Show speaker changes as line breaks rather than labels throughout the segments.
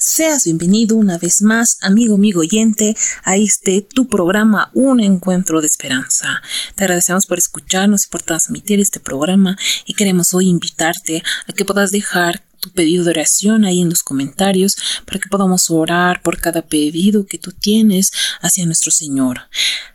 Seas bienvenido una vez más, amigo, amigo oyente, a este tu programa Un Encuentro de Esperanza. Te agradecemos por escucharnos y por transmitir este programa y queremos hoy invitarte a que puedas dejar pedido de oración ahí en los comentarios para que podamos orar por cada pedido que tú tienes hacia nuestro Señor.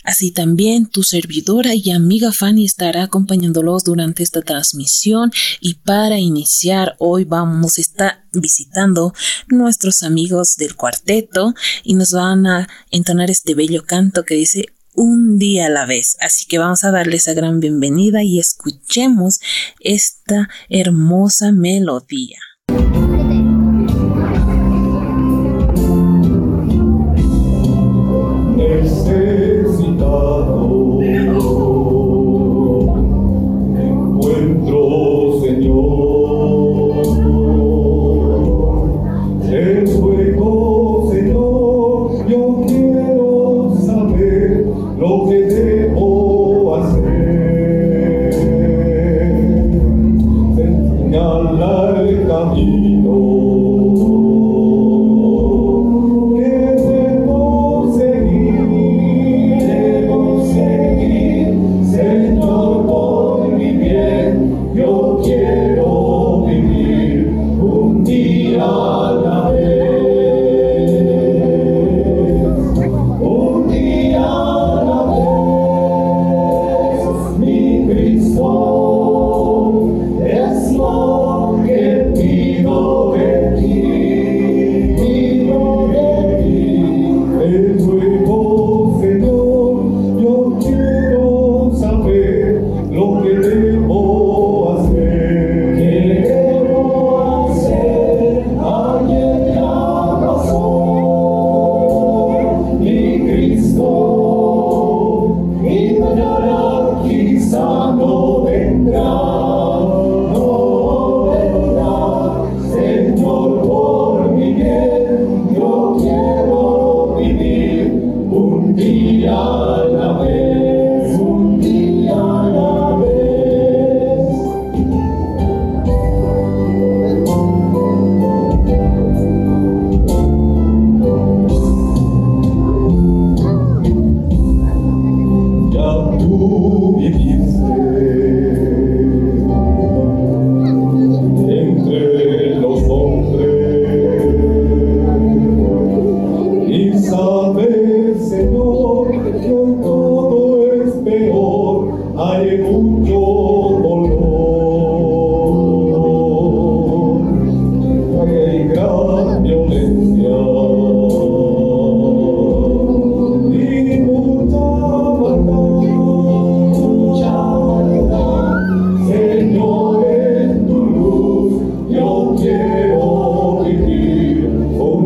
Así también tu servidora y amiga Fanny estará acompañándolos durante esta transmisión y para iniciar hoy vamos a estar visitando nuestros amigos del cuarteto y nos van a entonar este bello canto que dice un día a la vez. Así que vamos a darle esa gran bienvenida y escuchemos esta hermosa melodía. Necesitado.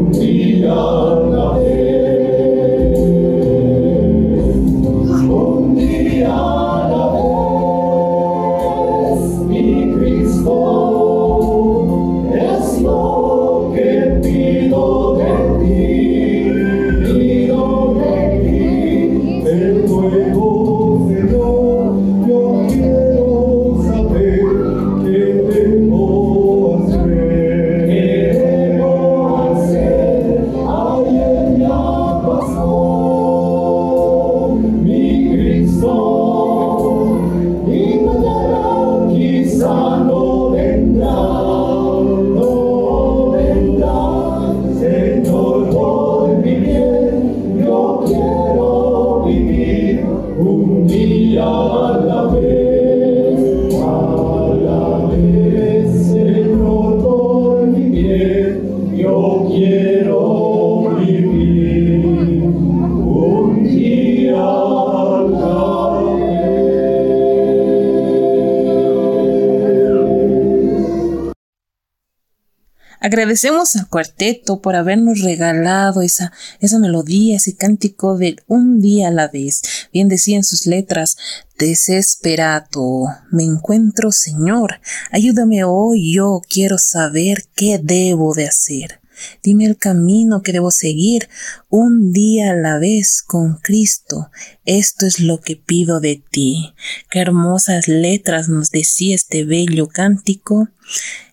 We are. convivir un día Agradecemos al cuarteto por habernos regalado esa, esa melodía, ese cántico de un día a la vez. Bien decían sus letras, desesperado, me encuentro Señor, ayúdame hoy, yo quiero saber qué debo de hacer. Dime el camino que debo seguir un día a la vez con Cristo. Esto es lo que pido de ti. Qué hermosas letras nos decía este bello cántico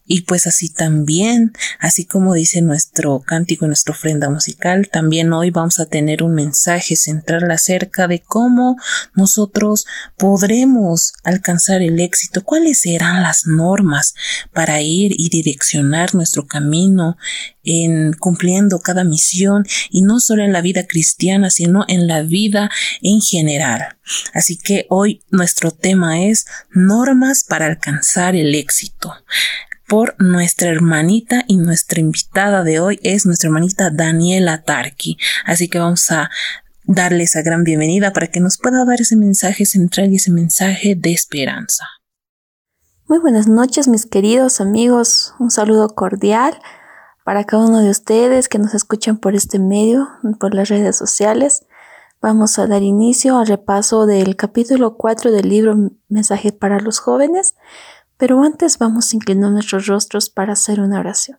Y pues así también, así como dice nuestro cántico, nuestra ofrenda musical, también hoy vamos a tener un mensaje central acerca de cómo nosotros podremos alcanzar el éxito, cuáles serán las normas para ir y direccionar nuestro camino en cumpliendo cada misión y no solo en la vida cristiana, sino en la vida en general. Así que hoy nuestro tema es normas para alcanzar el éxito por nuestra hermanita y nuestra invitada de hoy es nuestra hermanita Daniela Tarki. Así que vamos a darle esa gran bienvenida para que nos pueda dar ese mensaje central y ese mensaje de esperanza.
Muy buenas noches mis queridos amigos, un saludo cordial para cada uno de ustedes que nos escuchan por este medio, por las redes sociales. Vamos a dar inicio al repaso del capítulo 4 del libro Mensaje para los jóvenes pero antes vamos a inclinar nuestros rostros para hacer una oración.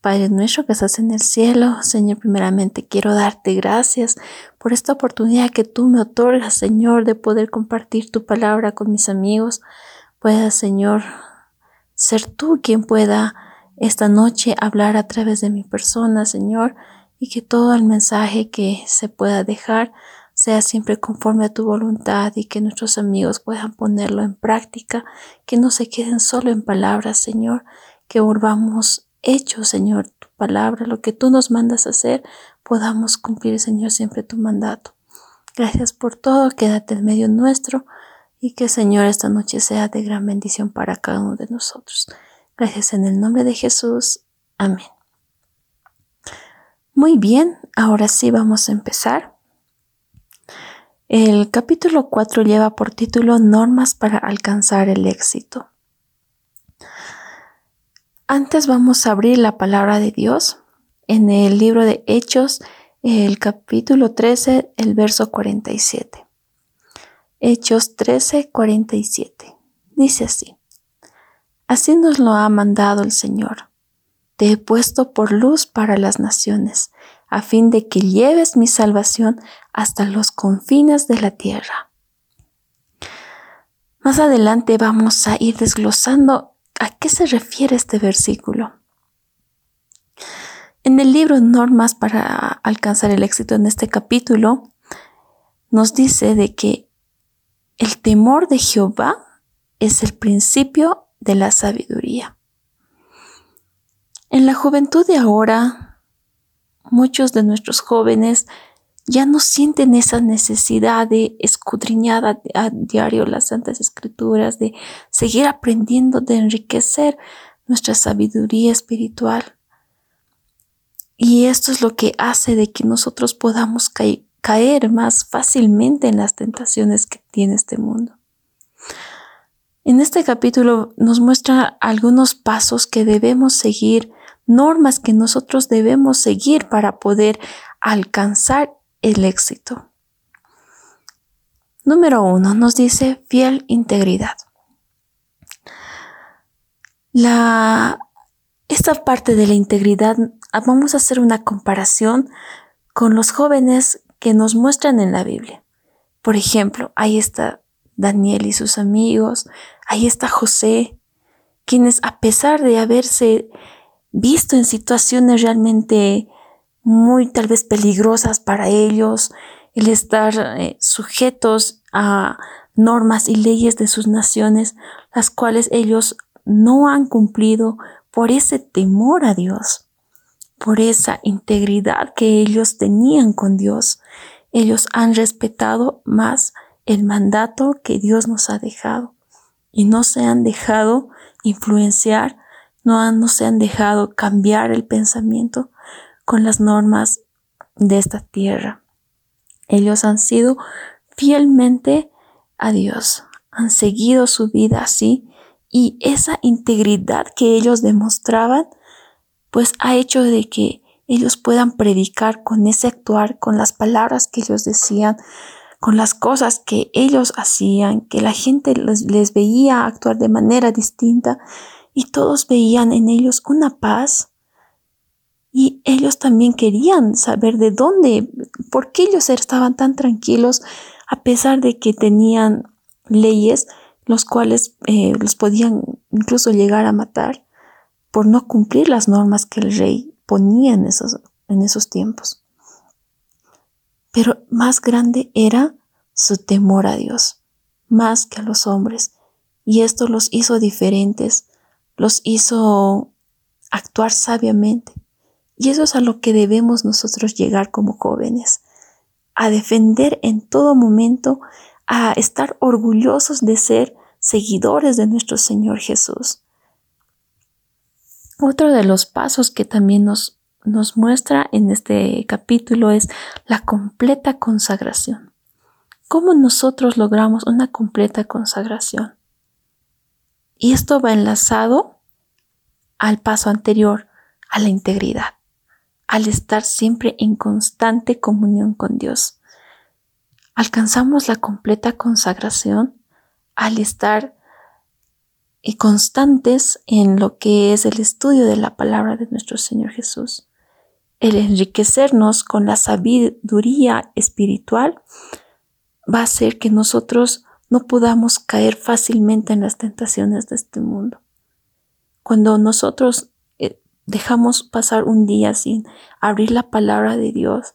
Padre nuestro que estás en el cielo, Señor, primeramente quiero darte gracias por esta oportunidad que tú me otorgas, Señor, de poder compartir tu palabra con mis amigos. Pueda, Señor, ser tú quien pueda esta noche hablar a través de mi persona, Señor, y que todo el mensaje que se pueda dejar sea siempre conforme a tu voluntad y que nuestros amigos puedan ponerlo en práctica, que no se queden solo en palabras, Señor, que volvamos hechos, Señor, tu palabra, lo que tú nos mandas hacer, podamos cumplir, Señor, siempre tu mandato. Gracias por todo, quédate en medio nuestro y que, Señor, esta noche sea de gran bendición para cada uno de nosotros. Gracias en el nombre de Jesús. Amén. Muy bien, ahora sí vamos a empezar. El capítulo 4 lleva por título Normas para alcanzar el éxito. Antes vamos a abrir la palabra de Dios en el libro de Hechos, el capítulo 13, el verso 47. Hechos 13, 47. Dice así. Así nos lo ha mandado el Señor. Te he puesto por luz para las naciones, a fin de que lleves mi salvación hasta los confines de la tierra. Más adelante vamos a ir desglosando a qué se refiere este versículo. En el libro Normas para alcanzar el éxito en este capítulo, nos dice de que el temor de Jehová es el principio de la sabiduría. En la juventud de ahora, muchos de nuestros jóvenes ya no sienten esa necesidad de escudriñar a, diario las Santas Escrituras, de seguir aprendiendo, de enriquecer nuestra sabiduría espiritual. Y esto es lo que hace de que nosotros podamos caer más fácilmente en las tentaciones que tiene este mundo. En este capítulo nos muestra algunos pasos que debemos seguir, normas que nosotros debemos seguir para poder alcanzar el éxito. Número uno, nos dice fiel integridad. La, esta parte de la integridad, ah, vamos a hacer una comparación con los jóvenes que nos muestran en la Biblia. Por ejemplo, ahí está Daniel y sus amigos, ahí está José, quienes a pesar de haberse visto en situaciones realmente muy tal vez peligrosas para ellos, el estar eh, sujetos a normas y leyes de sus naciones, las cuales ellos no han cumplido por ese temor a Dios, por esa integridad que ellos tenían con Dios. Ellos han respetado más el mandato que Dios nos ha dejado y no se han dejado influenciar, no, se han dejado cambiar el pensamiento con las normas de esta tierra. Ellos han sido fielmente a Dios, han seguido su vida así y esa integridad que ellos demostraban, pues ha hecho de que ellos puedan predicar con ese actuar, con las palabras que ellos decían, con las cosas que ellos hacían, que la gente les veía actuar de manera distinta y todos veían en ellos una paz y ellos también querían saber de dónde, por qué ellos estaban tan tranquilos a pesar de que tenían leyes, los cuales eh, los podían incluso llegar a matar por no cumplir las normas que el rey ponía en esos, en esos tiempos. Pero más grande era su temor a Dios, más que a los hombres, y esto los hizo diferentes, los hizo actuar sabiamente. Y eso es a lo que debemos nosotros llegar como jóvenes, a defender en todo momento, a estar orgullosos de ser seguidores de nuestro Señor Jesús. Otro de los pasos que también nos, nos muestra en este capítulo es la completa consagración. ¿Cómo nosotros logramos una completa consagración? Y esto va enlazado al paso anterior, a la integridad, al estar siempre en constante comunión con Dios. Alcanzamos la completa consagración al estar eh, constantes en lo que es el estudio de la palabra de nuestro Señor Jesús. El enriquecernos con la sabiduría espiritual va a hacer que nosotros no podamos caer fácilmente en las tentaciones de este mundo. Cuando nosotros eh, dejamos pasar un día sin abrir la palabra de Dios,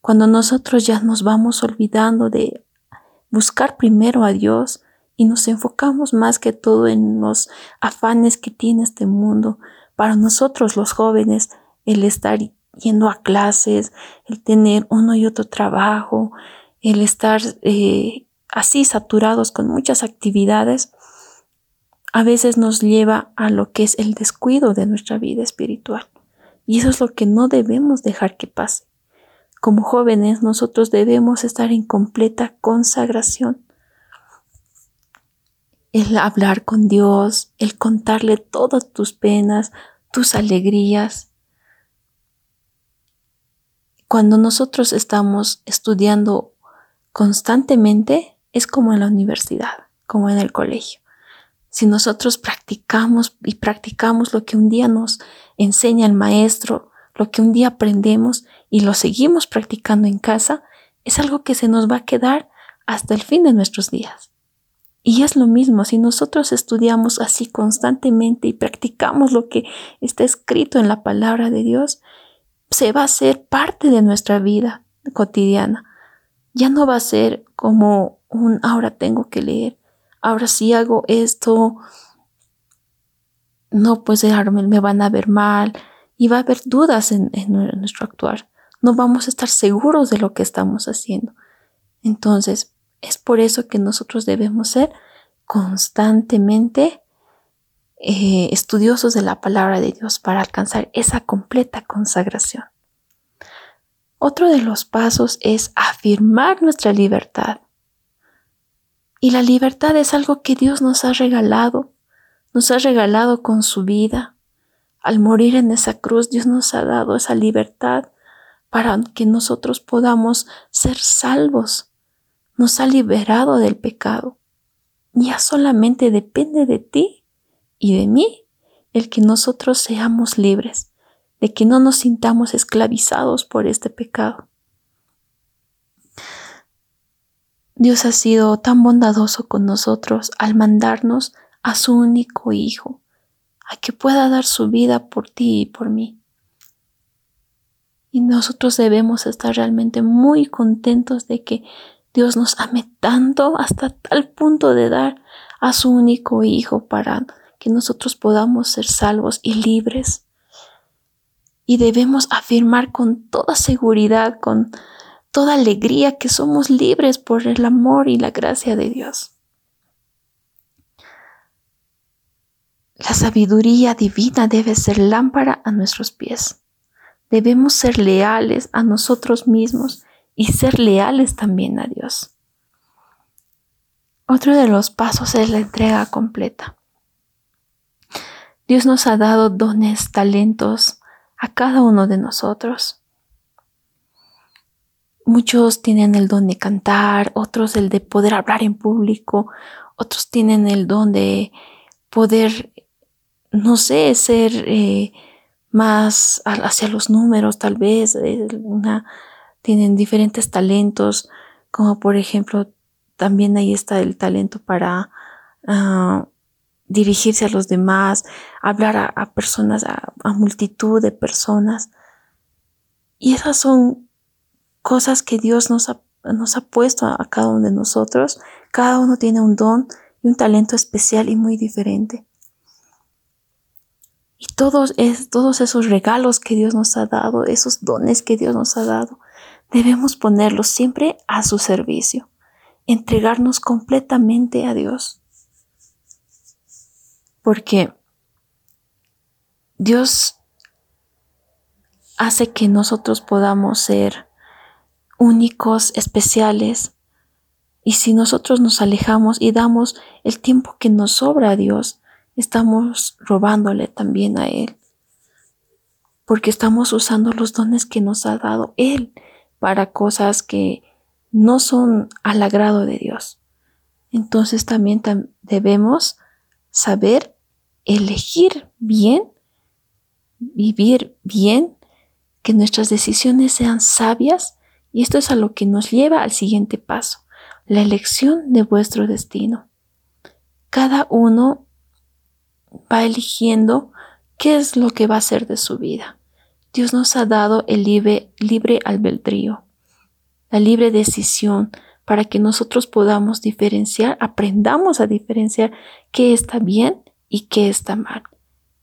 cuando nosotros ya nos vamos olvidando de buscar primero a Dios, y nos enfocamos más que todo en los afanes que tiene este mundo. Para nosotros los jóvenes, el estar yendo a clases, el tener uno y otro trabajo, el estar eh, así saturados con muchas actividades, a veces nos lleva a lo que es el descuido de nuestra vida espiritual. Y eso es lo que no debemos dejar que pase. Como jóvenes nosotros debemos estar en completa consagración el hablar con Dios, el contarle todas tus penas, tus alegrías. Cuando nosotros estamos estudiando constantemente, es como en la universidad, como en el colegio. Si nosotros practicamos y practicamos lo que un día nos enseña el maestro, lo que un día aprendemos y lo seguimos practicando en casa, es algo que se nos va a quedar hasta el fin de nuestros días. Y es lo mismo, si nosotros estudiamos así constantemente y practicamos lo que está escrito en la palabra de Dios, se va a ser parte de nuestra vida cotidiana. Ya no va a ser como ahora tengo que leer, ahora si hago esto, no, pues me van a ver mal y va a haber dudas en, en nuestro actuar. No vamos a estar seguros de lo que estamos haciendo. Entonces, es por eso que nosotros debemos ser constantemente eh, estudiosos de la palabra de Dios para alcanzar esa completa consagración. Otro de los pasos es afirmar nuestra libertad. Y la libertad es algo que Dios nos ha regalado, nos ha regalado con su vida. Al morir en esa cruz, Dios nos ha dado esa libertad para que nosotros podamos ser salvos nos ha liberado del pecado. Ya solamente depende de ti y de mí el que nosotros seamos libres, de que no nos sintamos esclavizados por este pecado. Dios ha sido tan bondadoso con nosotros al mandarnos a su único Hijo, a que pueda dar su vida por ti y por mí. Y nosotros debemos estar realmente muy contentos de que Dios nos ame tanto hasta tal punto de dar a su único Hijo para que nosotros podamos ser salvos y libres. Y debemos afirmar con toda seguridad, con toda alegría, que somos libres por el amor y la gracia de Dios. La sabiduría divina debe ser lámpara a nuestros pies. Debemos ser leales a nosotros mismos y ser leales también a Dios. Otro de los pasos es la entrega completa. Dios nos ha dado dones, talentos a cada uno de nosotros. Muchos tienen el don de cantar, otros el de poder hablar en público, otros tienen el don de poder, no sé, ser eh, más hacia los números, tal vez, eh, una tienen diferentes talentos, como por ejemplo, también ahí está el talento para ah, dirigirse a los demás, hablar a, personas, a, multitud de personas. Y esas son cosas que Dios nos ha, puesto a, cada uno de nosotros. Cada uno tiene un don y un talento especial y muy diferente. Y todos esos regalos que Dios nos ha dado, esos dones que Dios nos ha dado, debemos ponerlos siempre a su servicio, entregarnos completamente a Dios. Porque Dios hace que nosotros podamos ser únicos, especiales. Y si nosotros nos alejamos y damos el tiempo que nos sobra a Dios, estamos robándole también a Él. Porque estamos usando los dones que nos ha dado Él para cosas que no son al agrado de Dios. Entonces también debemos saber elegir bien, vivir bien, que nuestras decisiones sean sabias y esto es a lo que nos lleva al siguiente paso, la elección de vuestro destino. Cada uno va eligiendo qué es lo que va a hacer de su vida. Dios nos ha dado el libre, libre albedrío, la libre decisión para que nosotros podamos diferenciar, aprendamos a diferenciar qué está bien y qué está mal.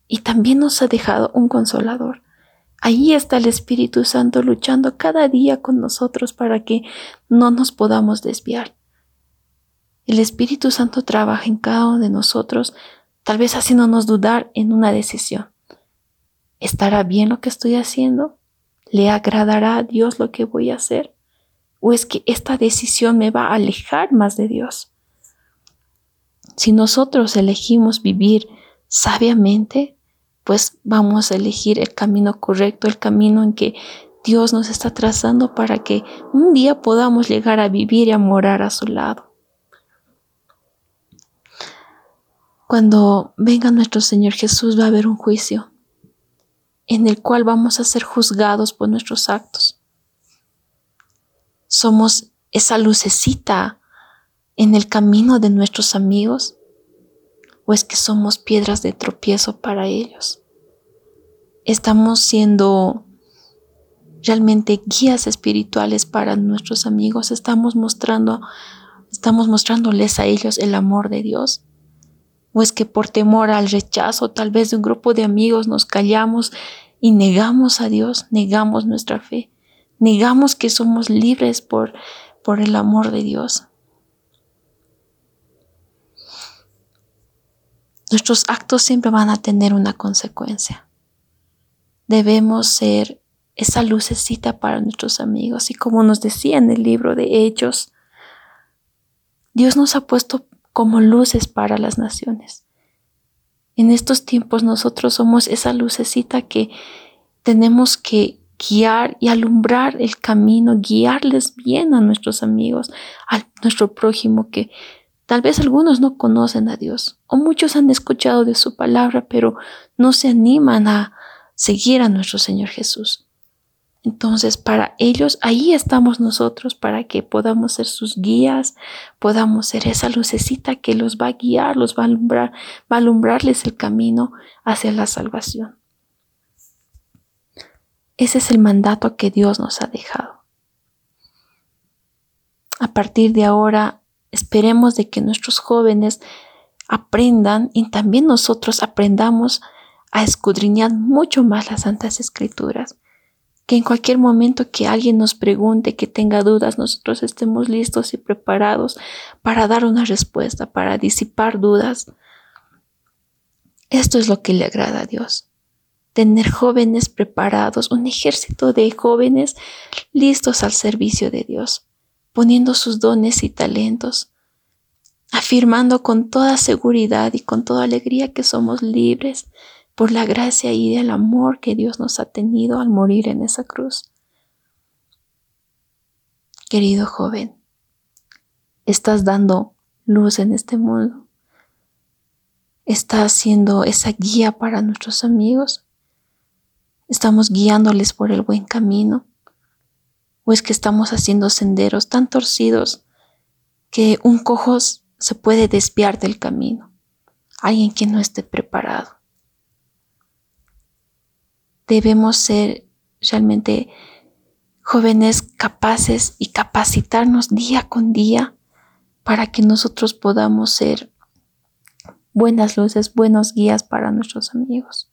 Y también nos ha dejado un consolador. Ahí está el Espíritu Santo luchando cada día con nosotros para que no nos podamos desviar. El Espíritu Santo trabaja en cada uno de nosotros, tal vez haciéndonos dudar en una decisión. ¿Estará bien lo que estoy haciendo? ¿Le agradará a Dios lo que voy a hacer? ¿O es que esta decisión me va a alejar más de Dios? Si nosotros elegimos vivir sabiamente, pues vamos a elegir el camino correcto, el camino en que Dios nos está trazando para que un día podamos llegar a vivir y a morar a su lado. Cuando venga nuestro Señor Jesús va a haber un juicio en el cual vamos a ser juzgados por nuestros actos. Somos esa lucecita en el camino de nuestros amigos? ¿O es que somos piedras de tropiezo para ellos? ¿Estamos siendo realmente guías espirituales para nuestros amigos? ¿Estamos mostrando, estamos mostrándoles a ellos el amor de Dios? ¿O es que por temor al rechazo tal vez de un grupo de amigos nos callamos y negamos a Dios, negamos nuestra fe, negamos que somos libres por, por el amor de Dios? Nuestros actos siempre van a tener una consecuencia. Debemos ser esa lucecita para nuestros amigos y como nos decía en el libro de Hechos, Dios nos ha puesto como luces para las naciones. En estos tiempos nosotros somos esa lucecita que tenemos que guiar y alumbrar el camino, guiarles bien a nuestros amigos, a nuestro prójimo que Tal vez algunos no conocen a Dios o muchos han escuchado de su palabra, pero no se animan a seguir a nuestro Señor Jesús. Entonces, para ellos, ahí estamos nosotros para que podamos ser sus guías, podamos ser esa lucecita que los va a guiar, los va a alumbrar, va a alumbrarles el camino hacia la salvación. Ese es el mandato que Dios nos ha dejado. A partir de ahora, Esperemos de que nuestros jóvenes aprendan y también nosotros aprendamos a escudriñar mucho más las Santas Escrituras. Que en cualquier momento que alguien nos pregunte, que tenga dudas, nosotros estemos listos y preparados para dar una respuesta, para disipar dudas. Esto es lo que le agrada a Dios. Tener jóvenes preparados, un ejército de jóvenes listos al servicio de Dios poniendo sus dones y talentos, afirmando con toda seguridad y con toda alegría que somos libres por la gracia y el amor que Dios nos ha tenido al morir en esa cruz. Querido joven, estás dando luz en este mundo. Estás siendo esa guía para nuestros amigos. Estamos guiándoles por el buen camino. ¿O es que estamos haciendo senderos tan torcidos que un cojo se puede desviar del camino. Alguien que no esté preparado. Debemos ser realmente jóvenes capaces y capacitarnos día con día para que nosotros podamos ser buenas luces, buenos guías para nuestros amigos.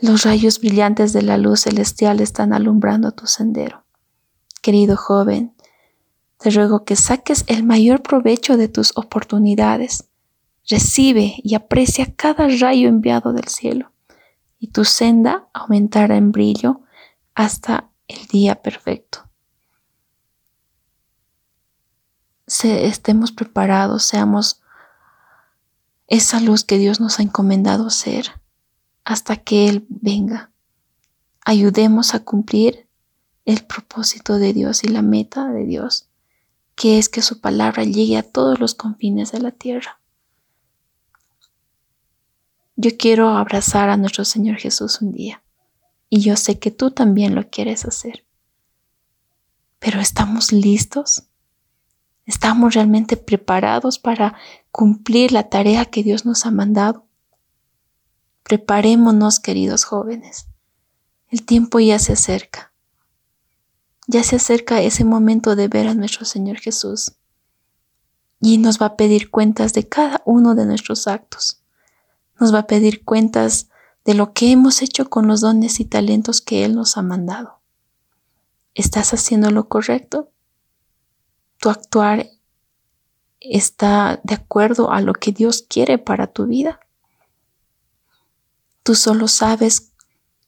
Los rayos brillantes de la luz celestial están alumbrando tu sendero. Querido joven, te ruego que saques el mayor provecho de tus oportunidades. Recibe y aprecia cada rayo enviado del cielo, y tu senda aumentará en brillo hasta el día perfecto. Se, estemos preparados, seamos esa luz que Dios nos ha encomendado ser hasta que Él venga. Ayudemos a cumplir el propósito de Dios y la meta de Dios, que es que su palabra llegue a todos los confines de la tierra. Yo quiero abrazar a nuestro Señor Jesús un día, y yo sé que tú también lo quieres hacer. Pero ¿estamos listos? ¿Estamos realmente preparados para cumplir la tarea que Dios nos ha mandado? Preparémonos, queridos jóvenes. El tiempo ya se acerca. Ya se acerca ese momento de ver a nuestro Señor Jesús. Y nos va a pedir cuentas de cada uno de nuestros actos. Nos va a pedir cuentas de lo que hemos hecho con los dones y talentos que Él nos ha mandado. ¿Estás haciendo lo correcto? ¿Tu actuar está de acuerdo a lo que Dios quiere para tu vida? Tú solo sabes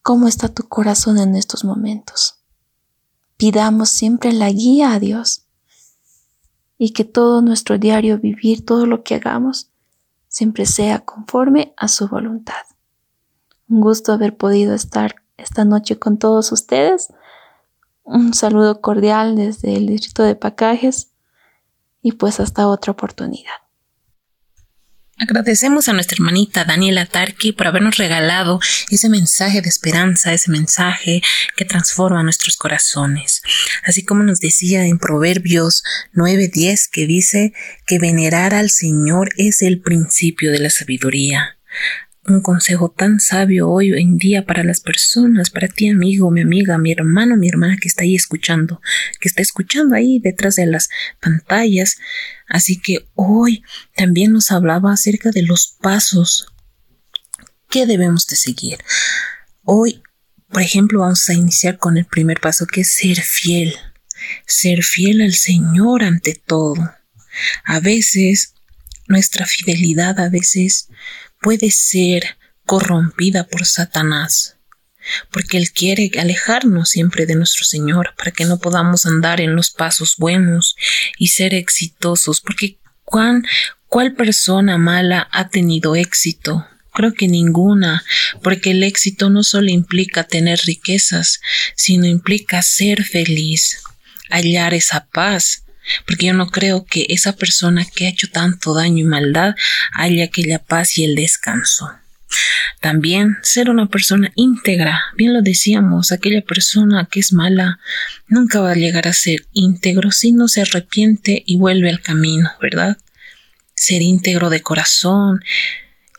cómo está tu corazón en estos momentos. Pidamos siempre la guía a Dios y que todo nuestro diario vivir, todo lo que hagamos, siempre sea conforme a su voluntad. Un gusto haber podido estar esta noche con todos ustedes. Un saludo cordial desde el distrito de Pacajes y pues hasta otra oportunidad.
Agradecemos a nuestra hermanita Daniela Tarki por habernos regalado ese mensaje de esperanza, ese mensaje que transforma nuestros corazones. Así como nos decía en Proverbios 9:10 que dice que venerar al Señor es el principio de la sabiduría un consejo tan sabio hoy en día para las personas, para ti amigo, mi amiga, mi hermano, mi hermana que está ahí escuchando, que está escuchando ahí detrás de las pantallas. Así que hoy también nos hablaba acerca de los pasos que debemos de seguir. Hoy, por ejemplo, vamos a iniciar con el primer paso que es ser fiel. Ser fiel al Señor ante todo. A veces nuestra fidelidad a veces puede ser corrompida por Satanás, porque Él quiere alejarnos siempre de nuestro Señor para que no podamos andar en los pasos buenos y ser exitosos, porque ¿cuán, ¿cuál persona mala ha tenido éxito? Creo que ninguna, porque el éxito no solo implica tener riquezas, sino implica ser feliz, hallar esa paz, porque yo no creo que esa persona que ha hecho tanto daño y maldad haya aquella paz y el descanso. También ser una persona íntegra, bien lo decíamos, aquella persona que es mala nunca va a llegar a ser íntegro si no se arrepiente y vuelve al camino, ¿verdad? Ser íntegro de corazón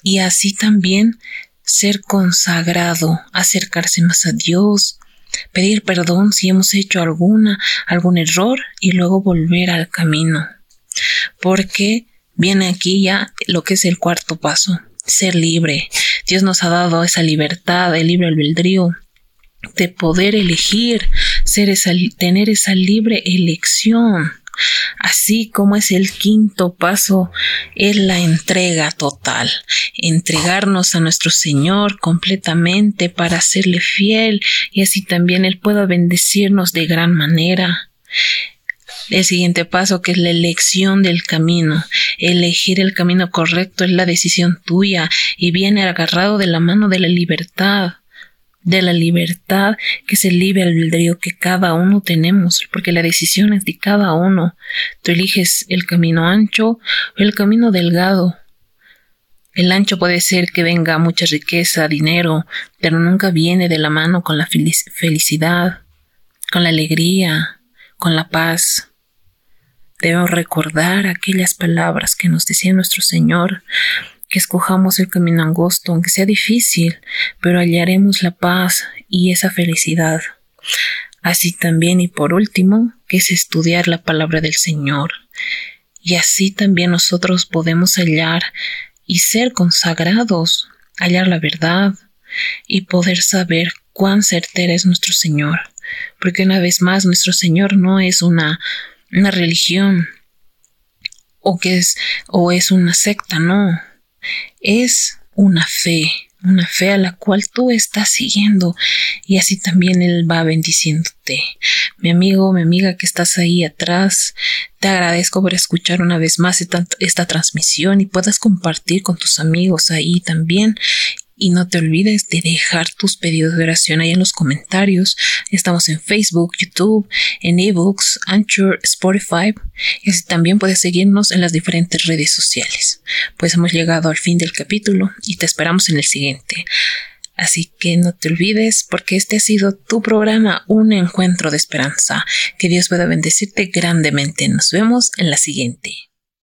y así también ser consagrado, acercarse más a Dios, pedir perdón si hemos hecho alguna, algún error y luego volver al camino. Porque viene aquí ya lo que es el cuarto paso, ser libre. Dios nos ha dado esa libertad, el libre albedrío de poder elegir, ser esa, tener esa libre elección. Así como es el quinto paso, es la entrega total, entregarnos a nuestro Señor completamente para serle fiel y así también Él pueda bendecirnos de gran manera. El siguiente paso que es la elección del camino. Elegir el camino correcto es la decisión tuya y viene agarrado de la mano de la libertad de la libertad que es el libre albedrío que cada uno tenemos, porque la decisión es de cada uno. Tú eliges el camino ancho o el camino delgado. El ancho puede ser que venga mucha riqueza, dinero, pero nunca viene de la mano con la felicidad, con la alegría, con la paz. Debemos recordar aquellas palabras que nos decía nuestro Señor, que escojamos el camino angosto, aunque sea difícil, pero hallaremos la paz y esa felicidad. Así también y por último, que es estudiar la palabra del Señor. Y así también nosotros podemos hallar y ser consagrados, hallar la verdad y poder saber cuán certera es nuestro Señor. Porque una vez más, nuestro Señor no es una, una religión o que es, o es una secta, no. Es una fe, una fe a la cual tú estás siguiendo y así también Él va bendiciéndote. Mi amigo, mi amiga que estás ahí atrás, te agradezco por escuchar una vez más esta, esta transmisión y puedas compartir con tus amigos ahí también y no te olvides de dejar tus pedidos de oración ahí en los comentarios. Estamos en Facebook, YouTube, en ebooks, Anchor, Spotify. Y así también puedes seguirnos en las diferentes redes sociales. Pues hemos llegado al fin del capítulo y te esperamos en el siguiente. Así que no te olvides porque este ha sido tu programa Un Encuentro de Esperanza. Que Dios pueda bendecirte grandemente. Nos vemos en la siguiente.